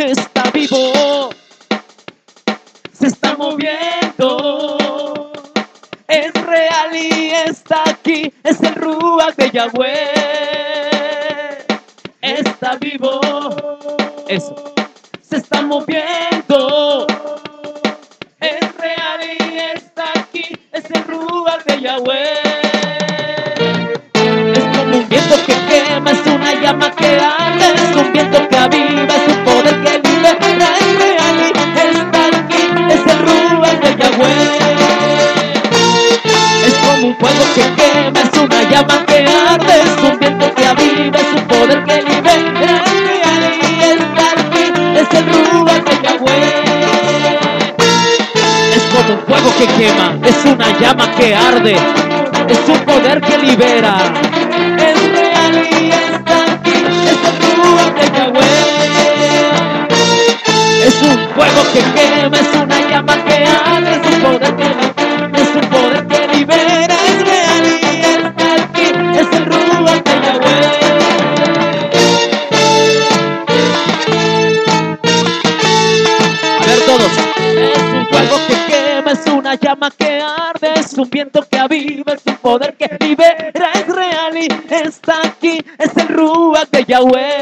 está vivo, se está moviendo, es real y está aquí, es el Ruach de Yahweh, está vivo, eso, se está moviendo, un fuego que quema, es una llama que arde, es un viento que aviva, es un poder que libera, es el Ruach de Yahweh. Es como un fuego que quema, es una llama que arde, es un poder que libera. Es real es el de. Es un fuego que quema, es una llama que arde, es una llama que arde, es un viento que aviva, es un poder que libera, es real y está aquí, es el Ruach de Yahweh.